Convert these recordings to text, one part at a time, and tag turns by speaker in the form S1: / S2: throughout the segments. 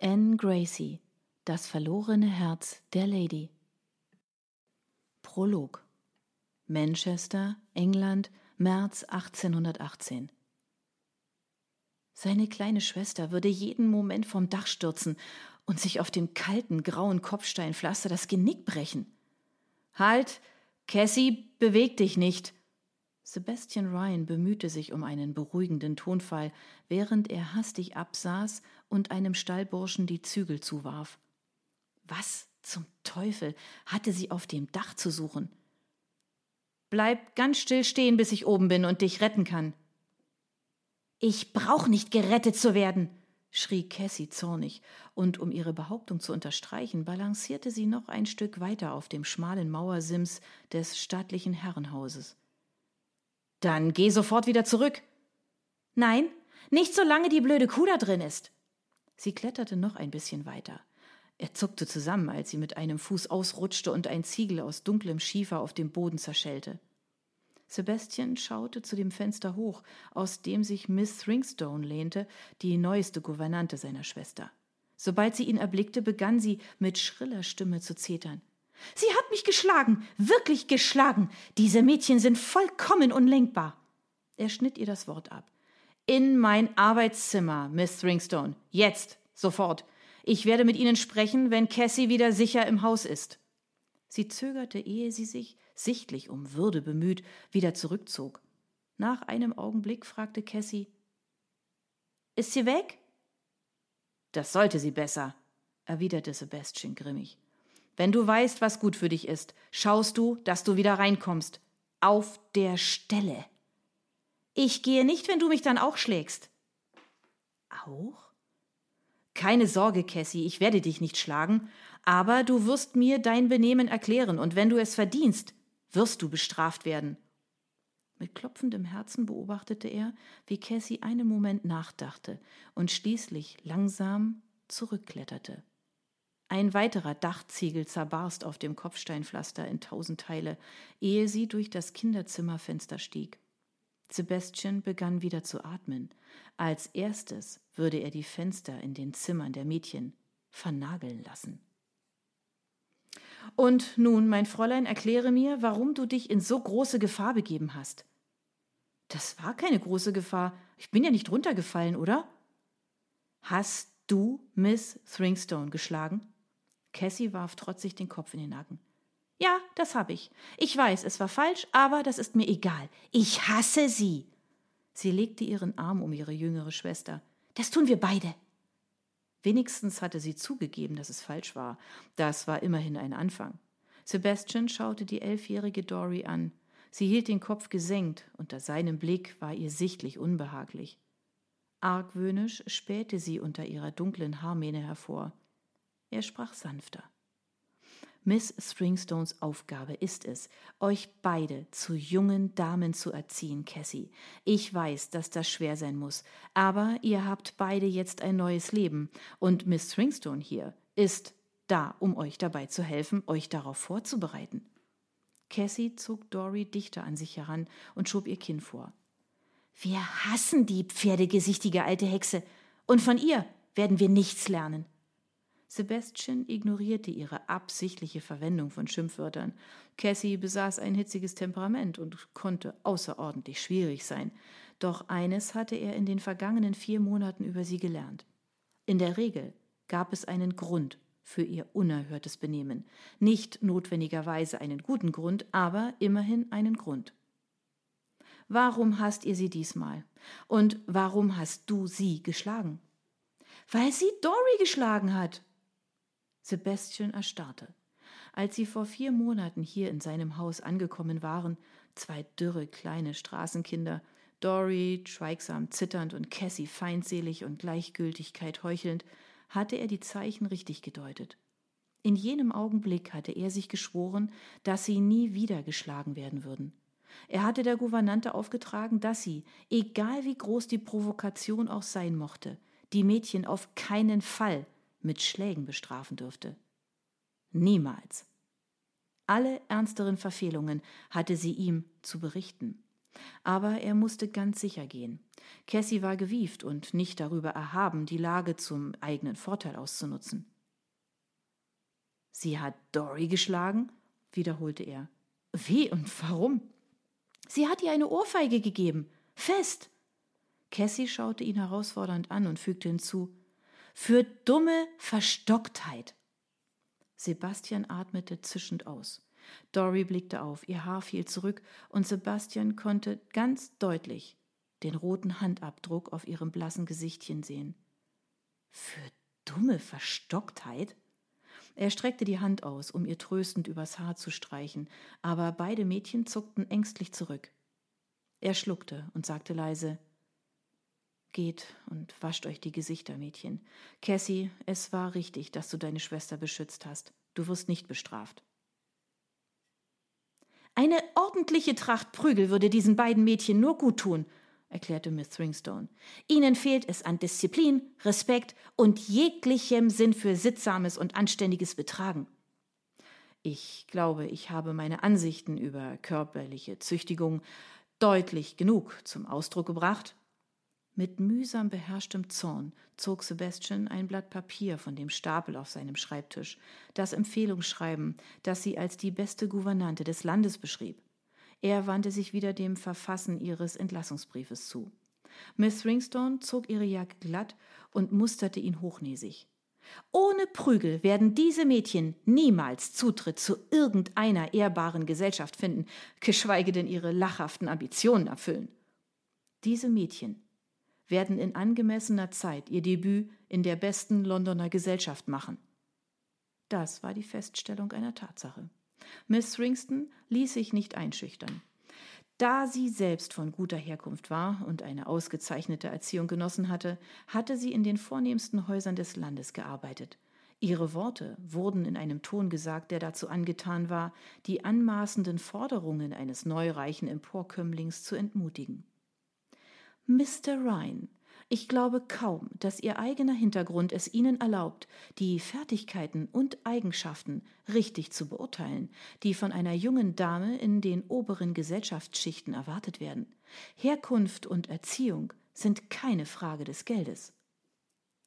S1: Anne Gracie, das verlorene Herz der Lady. Prolog Manchester, England, März 1818. Seine kleine Schwester würde jeden Moment vom Dach stürzen und sich auf dem kalten, grauen Kopfsteinpflaster das Genick brechen. Halt, Cassie, beweg dich nicht! Sebastian Ryan bemühte sich um einen beruhigenden Tonfall, während er hastig absaß und einem Stallburschen die Zügel zuwarf. Was zum Teufel hatte sie auf dem Dach zu suchen? Bleib ganz still stehen, bis ich oben bin und dich retten kann. Ich brauch nicht gerettet zu werden, schrie Cassie zornig, und um ihre Behauptung zu unterstreichen, balancierte sie noch ein Stück weiter auf dem schmalen Mauersims des stattlichen Herrenhauses. Dann geh sofort wieder zurück. Nein, nicht solange die blöde Kuh da drin ist. Sie kletterte noch ein bisschen weiter. Er zuckte zusammen, als sie mit einem Fuß ausrutschte und ein Ziegel aus dunklem Schiefer auf dem Boden zerschellte. Sebastian schaute zu dem Fenster hoch, aus dem sich Miss Thringstone lehnte, die neueste Gouvernante seiner Schwester. Sobald sie ihn erblickte, begann sie mit schriller Stimme zu zetern. Sie hat mich geschlagen, wirklich geschlagen. Diese Mädchen sind vollkommen unlenkbar. Er schnitt ihr das Wort ab. In mein Arbeitszimmer, Miss Thringstone. Jetzt, sofort. Ich werde mit Ihnen sprechen, wenn Cassie wieder sicher im Haus ist. Sie zögerte, ehe sie sich, sichtlich um Würde bemüht, wieder zurückzog. Nach einem Augenblick fragte Cassie Ist sie weg? Das sollte sie besser, erwiderte Sebastian grimmig. Wenn du weißt, was gut für dich ist, schaust du, dass du wieder reinkommst. Auf der Stelle. Ich gehe nicht, wenn du mich dann auch schlägst. Auch? Keine Sorge, Cassie, ich werde dich nicht schlagen, aber du wirst mir dein Benehmen erklären, und wenn du es verdienst, wirst du bestraft werden. Mit klopfendem Herzen beobachtete er, wie Cassie einen Moment nachdachte und schließlich langsam zurückkletterte. Ein weiterer Dachziegel zerbarst auf dem Kopfsteinpflaster in tausend Teile, ehe sie durch das Kinderzimmerfenster stieg. Sebastian begann wieder zu atmen. Als erstes würde er die Fenster in den Zimmern der Mädchen vernageln lassen. Und nun, mein Fräulein, erkläre mir, warum du dich in so große Gefahr begeben hast. Das war keine große Gefahr. Ich bin ja nicht runtergefallen, oder? Hast du Miss Thringstone geschlagen? Cassie warf trotzig den Kopf in den Nacken. Ja, das habe ich. Ich weiß, es war falsch, aber das ist mir egal. Ich hasse sie. Sie legte ihren Arm um ihre jüngere Schwester. Das tun wir beide. Wenigstens hatte sie zugegeben, dass es falsch war. Das war immerhin ein Anfang. Sebastian schaute die elfjährige Dory an. Sie hielt den Kopf gesenkt, unter seinem Blick war ihr sichtlich unbehaglich. Argwöhnisch spähte sie unter ihrer dunklen Haarmähne hervor. Er sprach sanfter. Miss Stringstones Aufgabe ist es, euch beide zu jungen Damen zu erziehen, Cassie. Ich weiß, dass das schwer sein muss, aber ihr habt beide jetzt ein neues Leben, und Miss Stringstone hier ist da, um euch dabei zu helfen, euch darauf vorzubereiten. Cassie zog Dory dichter an sich heran und schob ihr Kinn vor. Wir hassen die pferdegesichtige alte Hexe, und von ihr werden wir nichts lernen. Sebastian ignorierte ihre absichtliche Verwendung von Schimpfwörtern. Cassie besaß ein hitziges Temperament und konnte außerordentlich schwierig sein. Doch eines hatte er in den vergangenen vier Monaten über sie gelernt. In der Regel gab es einen Grund für ihr unerhörtes Benehmen. Nicht notwendigerweise einen guten Grund, aber immerhin einen Grund. Warum hasst ihr sie diesmal? Und warum hast du sie geschlagen? Weil sie Dory geschlagen hat, Sebastian erstarrte. Als sie vor vier Monaten hier in seinem Haus angekommen waren, zwei dürre kleine Straßenkinder, Dory schweigsam zitternd und Cassie feindselig und Gleichgültigkeit heuchelnd, hatte er die Zeichen richtig gedeutet. In jenem Augenblick hatte er sich geschworen, dass sie nie wieder geschlagen werden würden. Er hatte der Gouvernante aufgetragen, dass sie, egal wie groß die Provokation auch sein mochte, die Mädchen auf keinen Fall mit Schlägen bestrafen dürfte. Niemals. Alle ernsteren Verfehlungen hatte sie ihm zu berichten. Aber er musste ganz sicher gehen. Cassie war gewieft und nicht darüber erhaben, die Lage zum eigenen Vorteil auszunutzen. Sie hat Dory geschlagen? wiederholte er. Wie und warum? Sie hat ihr eine Ohrfeige gegeben. Fest. Cassie schaute ihn herausfordernd an und fügte hinzu: Für dumme Verstocktheit. Sebastian atmete zischend aus. Dory blickte auf, ihr Haar fiel zurück, und Sebastian konnte ganz deutlich den roten Handabdruck auf ihrem blassen Gesichtchen sehen. Für dumme Verstocktheit? Er streckte die Hand aus, um ihr tröstend übers Haar zu streichen, aber beide Mädchen zuckten ängstlich zurück. Er schluckte und sagte leise Geht und wascht euch die Gesichter, Mädchen. Cassie, es war richtig, dass du deine Schwester beschützt hast. Du wirst nicht bestraft. Eine ordentliche Tracht Prügel würde diesen beiden Mädchen nur gut tun, erklärte Miss Thringstone. Ihnen fehlt es an Disziplin, Respekt und jeglichem Sinn für sittsames und anständiges Betragen. Ich glaube, ich habe meine Ansichten über körperliche Züchtigung deutlich genug zum Ausdruck gebracht, mit mühsam beherrschtem Zorn zog Sebastian ein Blatt Papier von dem Stapel auf seinem Schreibtisch, das Empfehlungsschreiben, das sie als die beste Gouvernante des Landes beschrieb. Er wandte sich wieder dem Verfassen ihres Entlassungsbriefes zu. Miss Ringstone zog ihre Jacke glatt und musterte ihn hochnäsig. Ohne Prügel werden diese Mädchen niemals Zutritt zu irgendeiner ehrbaren Gesellschaft finden, geschweige denn ihre lachhaften Ambitionen erfüllen. Diese Mädchen werden in angemessener Zeit ihr Debüt in der besten Londoner Gesellschaft machen. Das war die Feststellung einer Tatsache. Miss Ringston ließ sich nicht einschüchtern. Da sie selbst von guter Herkunft war und eine ausgezeichnete Erziehung genossen hatte, hatte sie in den vornehmsten Häusern des Landes gearbeitet. Ihre Worte wurden in einem Ton gesagt, der dazu angetan war, die anmaßenden Forderungen eines neureichen Emporkömmlings zu entmutigen. Mr. Ryan, ich glaube kaum, dass Ihr eigener Hintergrund es Ihnen erlaubt, die Fertigkeiten und Eigenschaften richtig zu beurteilen, die von einer jungen Dame in den oberen Gesellschaftsschichten erwartet werden. Herkunft und Erziehung sind keine Frage des Geldes.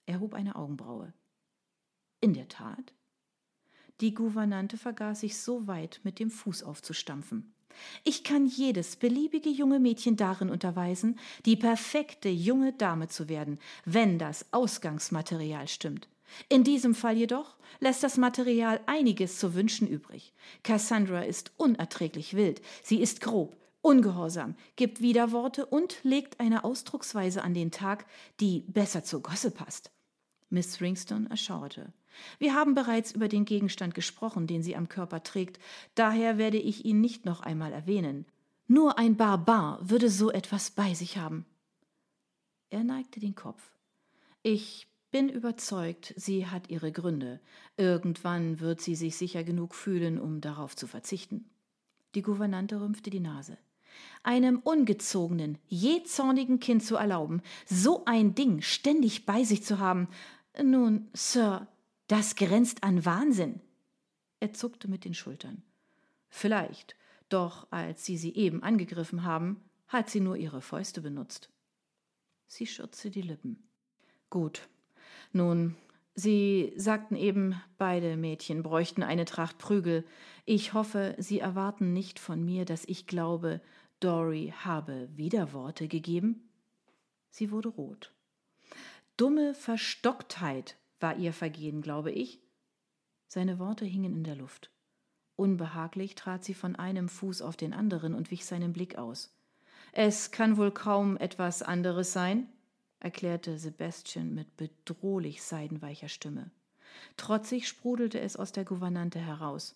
S1: Er hob eine Augenbraue. In der Tat? Die Gouvernante vergaß sich so weit, mit dem Fuß aufzustampfen. Ich kann jedes beliebige junge Mädchen darin unterweisen, die perfekte junge Dame zu werden, wenn das Ausgangsmaterial stimmt. In diesem Fall jedoch lässt das Material einiges zu wünschen übrig. Cassandra ist unerträglich wild, sie ist grob, ungehorsam, gibt Widerworte und legt eine Ausdrucksweise an den Tag, die besser zur Gosse passt. Miss Ringston erschauerte. Wir haben bereits über den Gegenstand gesprochen, den sie am Körper trägt, daher werde ich ihn nicht noch einmal erwähnen. Nur ein Barbar würde so etwas bei sich haben. Er neigte den Kopf. Ich bin überzeugt, sie hat ihre Gründe. Irgendwann wird sie sich sicher genug fühlen, um darauf zu verzichten. Die Gouvernante rümpfte die Nase. Einem ungezogenen, jähzornigen Kind zu erlauben, so ein Ding ständig bei sich zu haben. Nun, Sir, das grenzt an Wahnsinn. Er zuckte mit den Schultern. Vielleicht, doch als Sie sie eben angegriffen haben, hat sie nur ihre Fäuste benutzt. Sie schürzte die Lippen. Gut. Nun, Sie sagten eben, beide Mädchen bräuchten eine Tracht Prügel. Ich hoffe, Sie erwarten nicht von mir, dass ich glaube, Dory habe Widerworte gegeben? Sie wurde rot. Dumme Verstocktheit, war ihr Vergehen, glaube ich. Seine Worte hingen in der Luft. Unbehaglich trat sie von einem Fuß auf den anderen und wich seinem Blick aus. Es kann wohl kaum etwas anderes sein, erklärte Sebastian mit bedrohlich seidenweicher Stimme. Trotzig sprudelte es aus der Gouvernante heraus.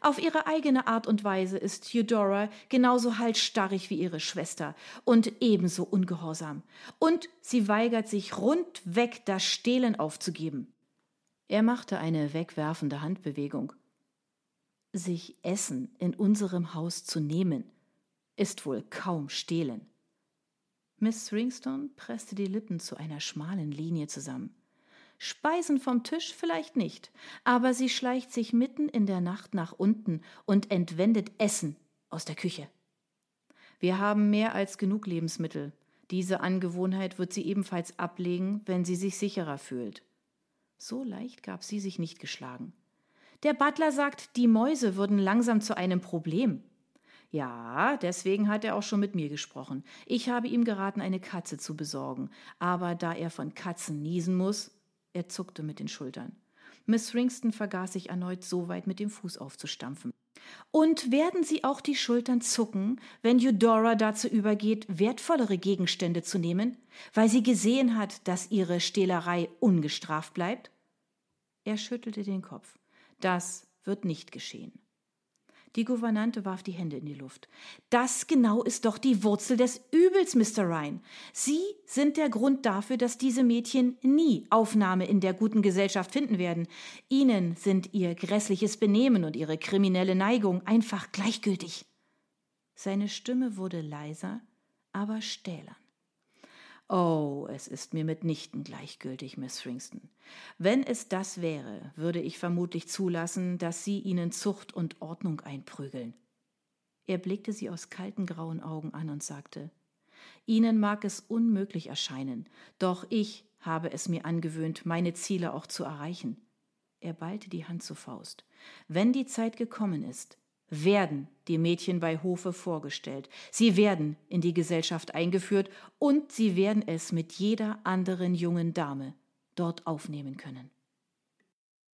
S1: Auf ihre eigene Art und Weise ist Eudora genauso halsstarrig wie ihre Schwester und ebenso ungehorsam. Und sie weigert sich rundweg das Stehlen aufzugeben. Er machte eine wegwerfende Handbewegung. Sich Essen in unserem Haus zu nehmen, ist wohl kaum Stehlen. Miss Ringstone presste die Lippen zu einer schmalen Linie zusammen. Speisen vom Tisch vielleicht nicht, aber sie schleicht sich mitten in der Nacht nach unten und entwendet Essen aus der Küche. Wir haben mehr als genug Lebensmittel. Diese Angewohnheit wird sie ebenfalls ablegen, wenn sie sich sicherer fühlt. So leicht gab sie sich nicht geschlagen. Der Butler sagt, die Mäuse würden langsam zu einem Problem. Ja, deswegen hat er auch schon mit mir gesprochen. Ich habe ihm geraten, eine Katze zu besorgen. Aber da er von Katzen niesen muss, er zuckte mit den Schultern. Miss Ringston vergaß sich erneut so weit mit dem Fuß aufzustampfen. Und werden sie auch die Schultern zucken, wenn Eudora dazu übergeht, wertvollere Gegenstände zu nehmen, weil sie gesehen hat, dass ihre Stehlerei ungestraft bleibt? Er schüttelte den Kopf. Das wird nicht geschehen. Die Gouvernante warf die Hände in die Luft. Das genau ist doch die Wurzel des Übels, Mr. Ryan. Sie sind der Grund dafür, dass diese Mädchen nie Aufnahme in der guten Gesellschaft finden werden. Ihnen sind ihr grässliches Benehmen und ihre kriminelle Neigung einfach gleichgültig. Seine Stimme wurde leiser, aber stählern. Oh, es ist mir mitnichten gleichgültig, Miss Ringston. Wenn es das wäre, würde ich vermutlich zulassen, dass Sie ihnen Zucht und Ordnung einprügeln. Er blickte sie aus kalten grauen Augen an und sagte Ihnen mag es unmöglich erscheinen, doch ich habe es mir angewöhnt, meine Ziele auch zu erreichen. Er ballte die Hand zur Faust. Wenn die Zeit gekommen ist, werden die Mädchen bei Hofe vorgestellt. Sie werden in die Gesellschaft eingeführt und sie werden es mit jeder anderen jungen Dame dort aufnehmen können.